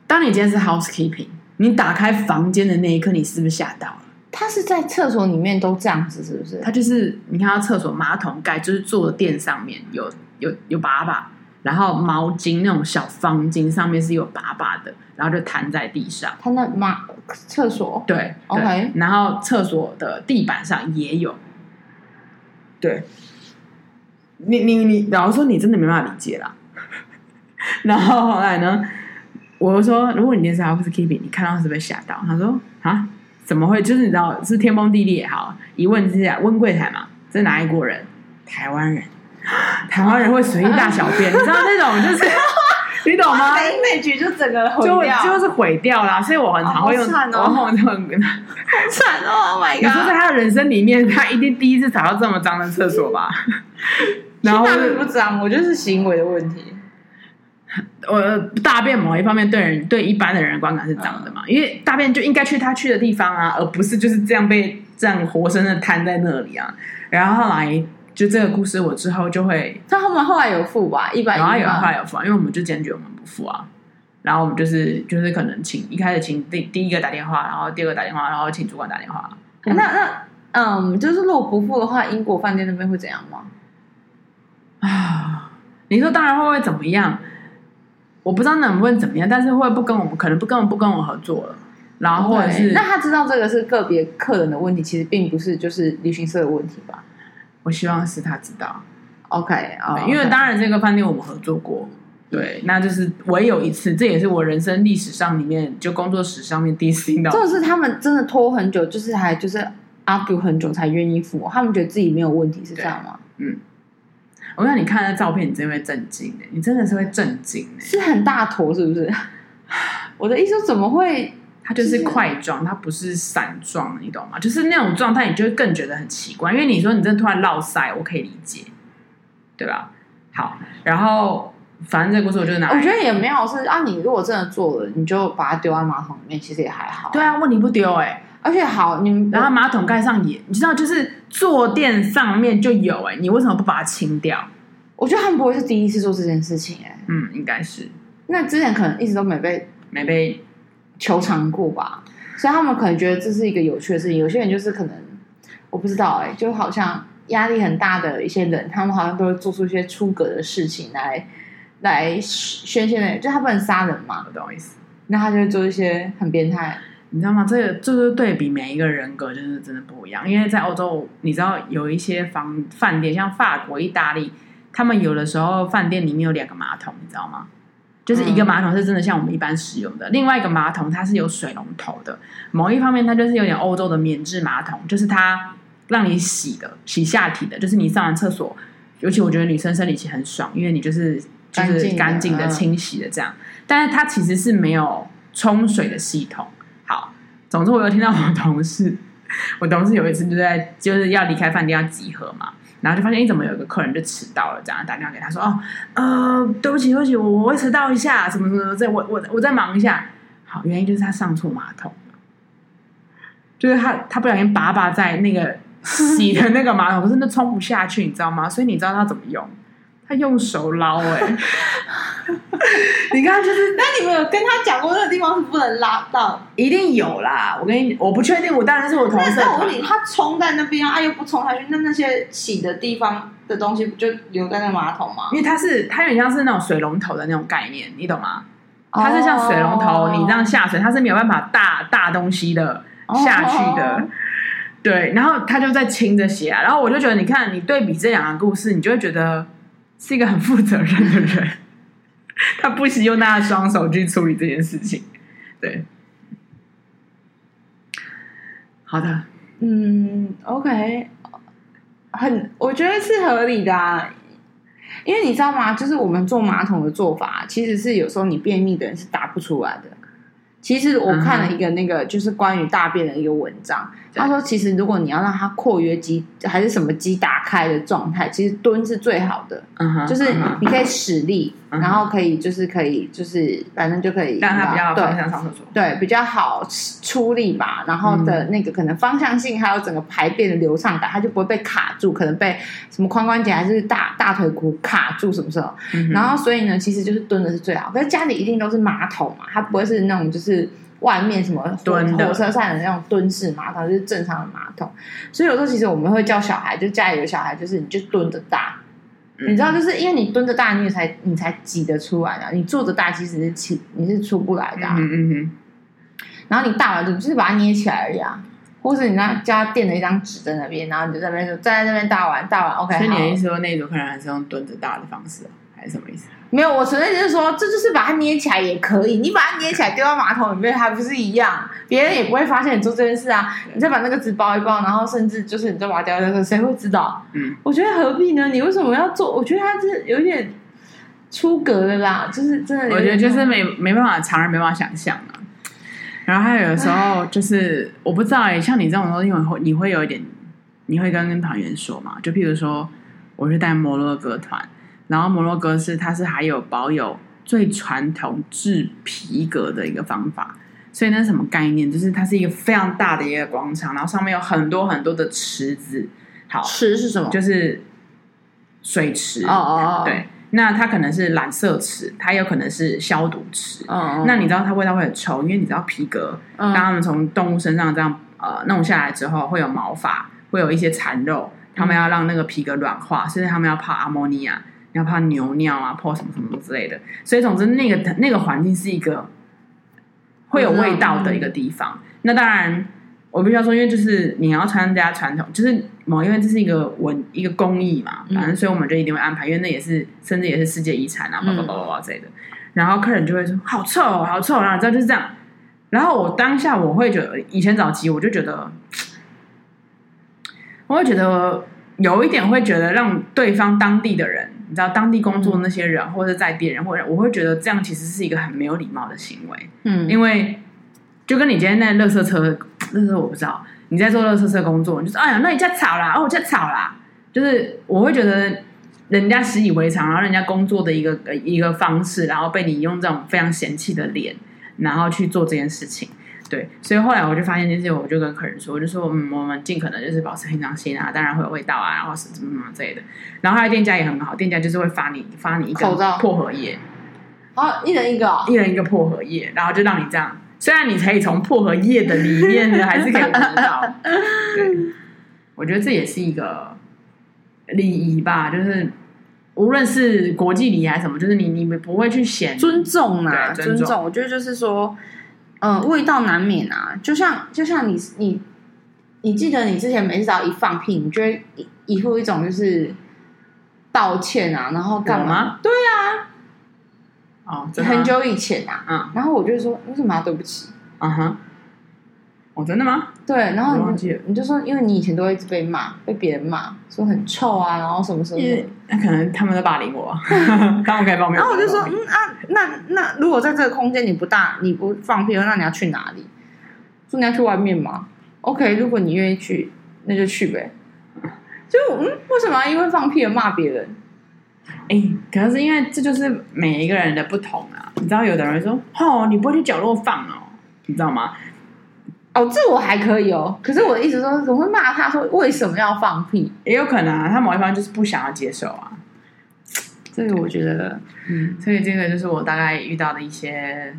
当你今天是 housekeeping，你打开房间的那一刻，你是不是吓到了？他是在厕所里面都这样子，是不是？他就是你看他厕所马桶盖，就是坐垫上面有有有把把，然后毛巾那种小方巾上面是有粑粑的，然后就弹在地上。他那马厕所对，OK，对，然后厕所的地板上也有，对。你你你，然后说你真的没办法理解啦。然后后来呢，我就说，如果你电视还不是 Keeping，你看到是不是吓到？他说啊，怎么会？就是你知道是天崩地裂也好，一问之下问柜台嘛，这哪一国人？台湾人，台湾人会随意大小便，你知道那种就是。你懂吗？那局就整个毁掉，就就是毁掉了。所以我很常会用，哦、好惨哦，很惨哦，Oh my god！你说在他的人生里面，他一定第一次踩到这么脏的厕所吧？然后不脏，我就是行为的问题。我大便某一方面对人对一般的人的观感是脏的嘛？嗯、因为大便就应该去他去的地方啊，而不是就是这样被这样活生生摊在那里啊。然后后来。就这个故事，我之后就会。他后面后来有付吧，一百。然后有后来有付，因为我们就坚决我们不付啊。然后我们就是就是可能请一开始请第第一个打电话，然后第二个打电话，然后请主管打电话。那那嗯，就是如果不付的话，英国饭店那边会怎样吗？啊，你说当然会不会怎么样？我不知道能不能怎么样，但是会不跟我们可能不根本不跟我合作了。然后或者是那他知道这个是个别客人的问题，其实并不是就是旅行社的问题吧？我希望是他知道。OK 啊、哦，因为当然这个饭店我们合作过，对，那就是唯有一次，这也是我人生历史上里面就工作史上面第一次听到。这是他们真的拖很久，就是还就是 argue 很久才愿意付，他们觉得自己没有问题，是这样吗？嗯，我让你看那照片，你真的会震惊，你真的是会震惊，是很大坨是不是？我的意思，怎么会？它就是块状，它不是散状，你懂吗？就是那种状态，你就会更觉得很奇怪，因为你说你真的突然落塞，我可以理解。对吧？好，然后反正这个故事我就拿。我觉得也没有是啊，你如果真的做了，你就把它丢在马桶里面，其实也还好。对啊，问题不丢哎、欸，而且好，你们然后马桶盖上也，你知道，就是坐垫上面就有哎、欸，你为什么不把它清掉？我觉得他们不会是第一次做这件事情哎、欸，嗯，应该是。那之前可能一直都没被没被求偿过吧，所以他们可能觉得这是一个有趣的事情。有些人就是可能我不知道哎、就好像。压力很大的一些人，他们好像都会做出一些出格的事情来来宣泄的，就他不能杀人嘛，不好意思，那他就会做一些很变态，你知道吗？这个就是对比每一个人格，就是真的不一样。因为在欧洲，你知道有一些房饭店，像法国、意大利，他们有的时候饭店里面有两个马桶，你知道吗？就是一个马桶是真的像我们一般使用的，嗯、另外一个马桶它是有水龙头的。某一方面，它就是有点欧洲的免治马桶，就是它。让你洗的，洗下体的，就是你上完厕所，尤其我觉得女生生理期很爽，因为你就是就是干净的清洗的这样。嗯、但是它其实是没有冲水的系统。好，总之我又听到我同事，我同事有一次就在就是要离开饭店要集合嘛，然后就发现，哎，怎么有一个客人就迟到了？这样打电话给他说，哦，呃，对不起，对不起，我我会迟到一下，什么什么，在我我我再忙一下。好，原因就是他上错马桶，就是他他不小心把把在那个。洗的那个马桶，可是那冲不下去，你知道吗？所以你知道他怎么用？他用手捞哎、欸！你看，就是 那你们有跟他讲过那个地方是不能拉到？一定有啦！我跟你，我不确定，我当然是我同事。那我问你，他冲在那边啊，又不冲下去，那那些洗的地方的东西不就留在那马桶吗？因为它是，它有点像是那种水龙头的那种概念，你懂吗？它是像水龙头，你这样下水，它是没有办法大大东西的下去的。Oh. 对，然后他就在清着血啊，然后我就觉得，你看，你对比这两个故事，你就会觉得是一个很负责任的人，他不惜用他的双手去处理这件事情。对，好的，嗯，OK，很，我觉得是合理的啊，因为你知道吗？就是我们做马桶的做法，其实是有时候你便秘的人是答不出来的。其实我看了一个那个，就是关于大便的一个文章。他说，其实如果你要让它括约肌还是什么肌打开的状态，其实蹲是最好的。就是你可以使力，然后可以就是可以就是反正就可以让它比较方向上厕所。对，比较好出力吧。然后的那个可能方向性还有整个排便的流畅感，它就不会被卡住，可能被什么髋关节还是大大腿骨卡住什么时候。然后所以呢，其实就是蹲的是最好。可是家里一定都是马桶嘛，它不会是那种就是。外面什么蹲火车上的那种蹲式马桶，就是正常的马桶。所以有时候其实我们会叫小孩，就家里有小孩，就是你就蹲着大，嗯、你知道，就是因为你蹲着大，你才你才挤得出来的。你坐着大，其实是起你是出不来的、啊。嗯嗯嗯。然后你大完就就是把它捏起来而已啊，或是你那家垫了一张纸在那边，然后你就在那边站在那边大完大完。OK。所以你的意思说那组客人还是用蹲着大的方式？还是什么意思？没有，我纯粹就是说，这就是把它捏起来也可以。你把它捏起来丢到马桶里面，还不是一样？别人也不会发现你做这件事啊。你再把那个纸包一包，然后甚至就是你再把它丢掉，谁会知道？嗯，我觉得何必呢？你为什么要做？我觉得它是有点出格的啦，就是真的。我觉得就是没没办法，常人没办法想象啊。然后还有的时候就是我不知道哎，像你这种东西，会你会有一点，你会跟跟团员说嘛？就譬如说，我是带摩洛哥团。然后摩洛哥是它是还有保有最传统制皮革的一个方法，所以那是什么概念？就是它是一个非常大的一个广场，然后上面有很多很多的池子。好，池是什么？就是水池。哦哦哦。对，那它可能是染色池，它有可能是消毒池。嗯，那你知道它味道会很臭，因为你知道皮革，当他们从动物身上这样呃弄下来之后，会有毛发，会有一些残肉，他们要让那个皮革软化，甚至他们要泡阿摩尼亚，要怕牛尿啊，泡什么什么之类的。所以总之，那个那个环境是一个会有味道的一个地方。那当然。我必须要说，因为就是你要参加传统，就是某因为这是一个文一个工艺嘛，反正所以我们就一定会安排，因为那也是甚至也是世界遗产啊，叭叭叭叭叭之类的。然后客人就会说好臭，好臭，然后你知道就是这样。然后我当下我会觉得，以前早期我就觉得，我会觉得有一点会觉得让对方当地的人，你知道当地工作的那些人，或者在地人，或者我会觉得这样其实是一个很没有礼貌的行为，嗯，因为。就跟你今天那垃圾车，垃圾我不知道你在做垃圾车工作，你就说哎呀，那你在吵啦，哦，我在吵啦，就是我会觉得人家习以为常，然后人家工作的一个一个方式，然后被你用这种非常嫌弃的脸，然后去做这件事情，对，所以后来我就发现这件事，我就跟客人说，我就说嗯，我们尽可能就是保持平常心啊，当然会有味道啊，然后是怎么什么之类的。然后他的店家也很好，店家就是会发你发你一个罩薄荷叶，啊，一人一个，哦，一人一个薄荷叶，然后就让你这样。虽然你可以从薄荷叶的里面呢，还是可以闻到。对，我觉得这也是一个礼仪吧，就是无论是国际礼仪还是什么，就是你你们不会去显尊重啊，尊重。尊重我觉得就是说，呃，味道难免啊。就像就像你你你记得你之前每次只要一放屁，你就会一一副一种就是道歉啊，然后干嘛？对啊。哦，很久以前啊，嗯，然后我就说为什么要对不起？啊哈，哦，真的吗？对，然后你你就说，因为你以前都会一直被骂，被别人骂，说很臭啊，然后什么什么的，那可能他们在霸凌我，他们可以帮我。然后我就说，嗯啊，那那如果在这个空间你不大，你不放屁，那你要去哪里？说你要去外面吗？OK，如果你愿意去，那就去呗。就嗯，为什么要因为放屁而骂别人？哎、欸，可能是因为这就是每一个人的不同啊。你知道，有的人说：“哦，你不会去角落放哦，你知道吗？”哦，这我还可以哦。可是我的意思说，怎么会骂他说为什么要放屁？也有可能啊，他某一方就是不想要接受啊。这个我觉得，嗯，所以这个就是我大概遇到的一些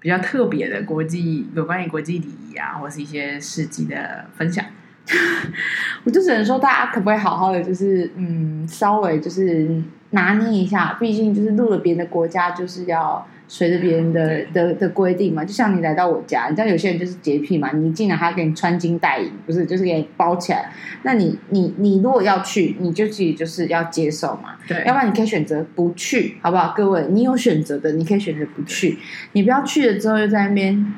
比较特别的国际有关于国际礼仪啊，或是一些事迹的分享。我就只能说，大家可不可以好好的，就是嗯，稍微就是拿捏一下，毕竟就是入了别的国家，就是要随着别人的的的规定嘛。就像你来到我家，你知道有些人就是洁癖嘛，你进来他给你穿金戴银，不是就是给你包起来。那你你你如果要去，你就自己就是要接受嘛。对，要不然你可以选择不去，好不好？各位，你有选择的，你可以选择不去，你不要去了之后又在那边。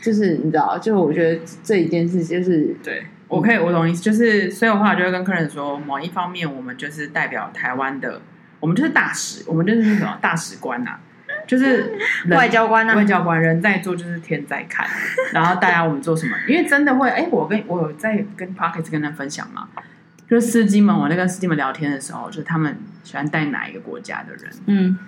就是你知道，就我觉得这一件事就是对，我可以我懂意思，就是所以我后来就会跟客人说，某一方面我们就是代表台湾的，我们就是大使，我们就是那种大使官呐、啊，就是外交官啊，外交官人在做就是天在看，然后大家我们做什么，因为真的会，哎，我跟我有在跟 Podcast 跟他分享嘛，就是司机们，我在跟司机们聊天的时候，就是他们喜欢带哪一个国家的人，嗯。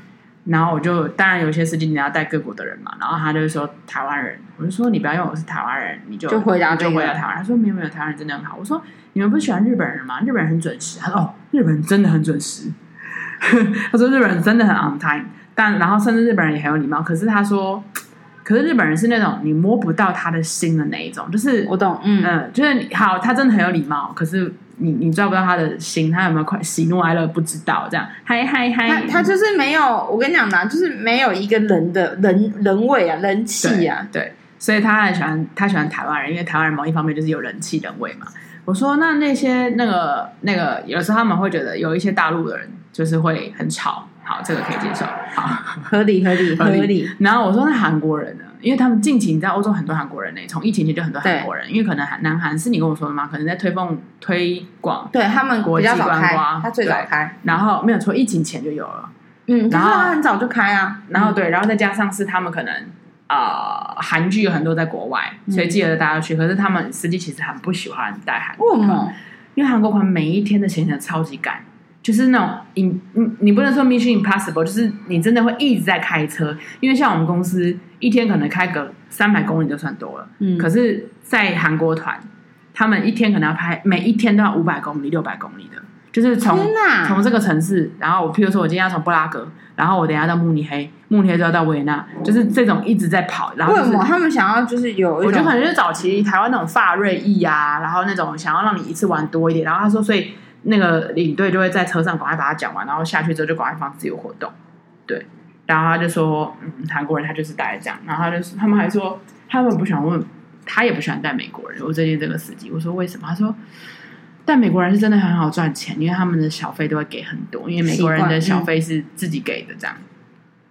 然后我就当然有些司机你要带各国的人嘛，然后他就说台湾人，我就说你不要用我是台湾人，你就就回答就回答台湾人。他说没有没有，台湾人真的很好。我说你们不喜欢日本人吗？日本人很准时。他说哦，日本人真的很准时。他说日本人真的很 on time，但然后甚至日本人也很有礼貌。可是他说，可是日本人是那种你摸不到他的心的那一种，就是我懂，嗯嗯，就是好，他真的很有礼貌，可是。你你抓不到他的心，他有没有快喜怒哀乐不知道，这样嗨嗨嗨，他他就是没有，我跟你讲嘛，就是没有一个人的人人味啊，人气啊对，对，所以他很喜欢他喜欢台湾人，因为台湾人某一方面就是有人气人味嘛。我说那那些那个那个，有时候他们会觉得有一些大陆的人就是会很吵，好，这个可以接受，好，合理合理合理。然后我说那韩国人呢？因为他们近期你知道欧洲很多韩国人呢，从疫情前就很多韩国人，因为可能韩南韩是你跟我说的吗？可能在推动推广，对他们国际观光，他最早开，然后没有错疫情前就有了，嗯，然后他很早就开啊，然后对，然后再加上是他们可能啊、呃、韩剧有很多在国外，所以记得大家要去，可是他们实际其实很不喜欢带韩国团，因为韩国团每一天的行程超级赶。就是那种，你你你不能说 Mission Impossible，就是你真的会一直在开车，因为像我们公司一天可能开个三百公里就算多了，嗯，可是，在韩国团，他们一天可能要拍，每一天都要五百公里、六百公里的，就是从从这个城市，然后我譬如说我今天要从布拉格，然后我等一下到慕尼黑，慕尼黑就要到维也纳，就是这种一直在跑。然后、就是、为什么他们想要就是有？我觉得可能就是早期台湾那种法瑞意啊，然后那种想要让你一次玩多一点。然后他说，所以那个领队就会在车上赶快把它讲完，然后下去之后就赶快放自由活动。对，然后他就说，嗯，韩国人他就是大概这样。然后他就是他们还说，他们不喜欢问，他也不喜欢带美国人。我最近这个司机，我说为什么？他说。但美国人是真的很好赚钱，因为他们的小费都会给很多，因为美国人的小费是自己给的。这样，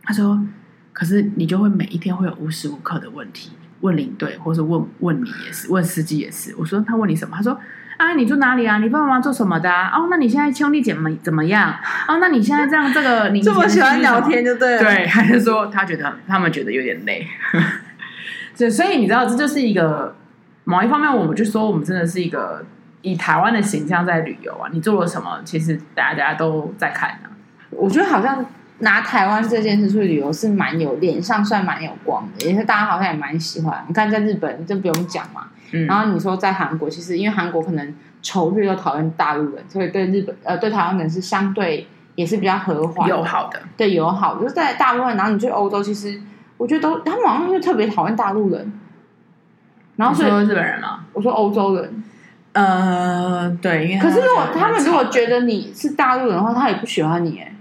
他说：“可是你就会每一天会有无时无刻的问题问领队，或是问问你也是，问司机也是。”我说：“他问你什么？”他说：“啊，你住哪里啊？你爸爸妈妈做什么的、啊？哦，那你现在兄弟姐妹怎么样？哦，那你现在这样这个 你这么喜欢聊天就对了。”对，还是说他觉得他们觉得有点累。对，所以你知道，这就是一个某一方面，我们就说我们真的是一个。以台湾的形象在旅游啊，你做了什么？其实大家大家都在看呢、啊。我觉得好像拿台湾这件事出去旅游是蛮有脸上算蛮有光的，也是大家好像也蛮喜欢。你看在日本就不用讲嘛，嗯、然后你说在韩国，其实因为韩国可能仇日又讨厌大陆人，所以对日本呃对台湾人是相对也是比较和缓友好的，对友好。就是在大陆人，然后你去欧洲，其实我觉得都他们好像就特别讨厌大陆人。然后说日本人吗？我说欧洲人。呃，对，因为可是如果他们如果觉得你是大陆人的话，他也不喜欢你哎。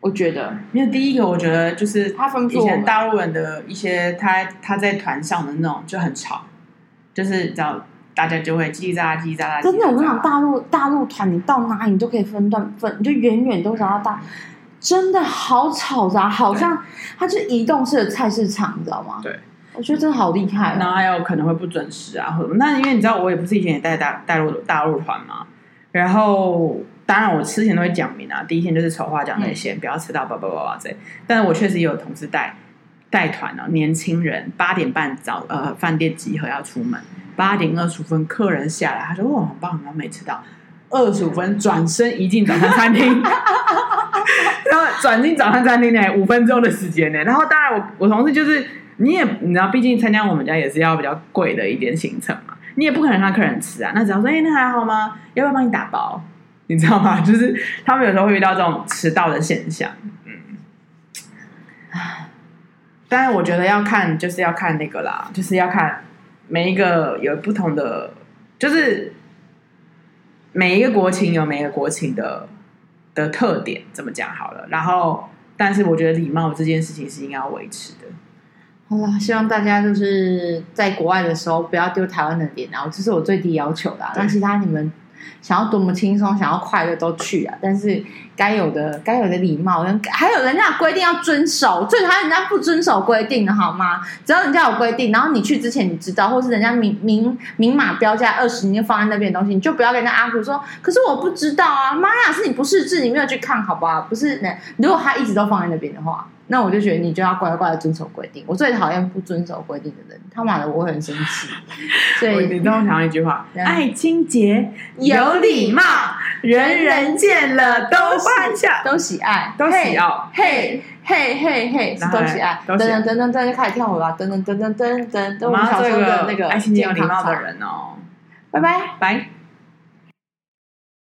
我觉得，因为第一个，我觉得就是他分以前大陆人的一些他他在团上的那种就很吵，就是找大家就会叽叽喳喳叽叽喳喳。真的，我跟你讲，大陆大陆团你到哪里你都可以分段分，你就远远都找到大，真的好吵杂，好像它是移动式的菜市场，你知道吗？对。我觉得真的好厉害，然后还有可能会不准时啊，或者那因为你知道，我也不是以前也带大带入大陆团嘛，然后当然我之前都会讲明啊，第一天就是丑话讲在先，不要迟到，叭叭叭叭这。但是我确实也有同事带带团啊，年轻人八点半早呃饭店集合要出门，八点二十五分客人下来，他说哇很棒很棒没迟到，二十五分转身一进早餐餐厅，然后转进早餐餐厅呢五分钟的时间呢，然后当然我我同事就是。你也你知道，毕竟参加我们家也是要比较贵的一点行程嘛，你也不可能让客人吃啊。那只要说，哎、那还好吗？要不要帮你打包？你知道吗？就是他们有时候会遇到这种迟到的现象。嗯，当然我觉得要看，就是要看那个啦，就是要看每一个有不同的，就是每一个国情有每一个国情的的特点，怎么讲好了。然后，但是我觉得礼貌这件事情是应该要维持的。好啦，希望大家就是在国外的时候不要丢台湾的脸，然后这是我最低要求的。那其他你们想要多么轻松、想要快乐都去啊！但是该有的、该有的礼貌，还有人家规定要遵守，最讨厌人家不遵守规定的好吗？只要人家有规定，然后你去之前你知道，或是人家明明明码标价二十，你就放在那边的东西，你就不要跟人家阿虎说。可是我不知道啊，妈呀，是你不识字，你没有去看，好不好？不是，如果他一直都放在那边的话。那我就觉得你就要乖乖的遵守规定。我最讨厌不遵守规定的人，他妈的我会很生气。所以你跟我讲一句话：爱清洁，有礼貌，人人见了都欢笑，都喜爱，都喜爱。嘿，嘿，嘿，嘿，都喜爱。噔噔噔噔噔就开始跳舞了，噔噔噔噔噔噔。我们小时候的那个爱清洁、有礼貌的人哦。拜拜，拜。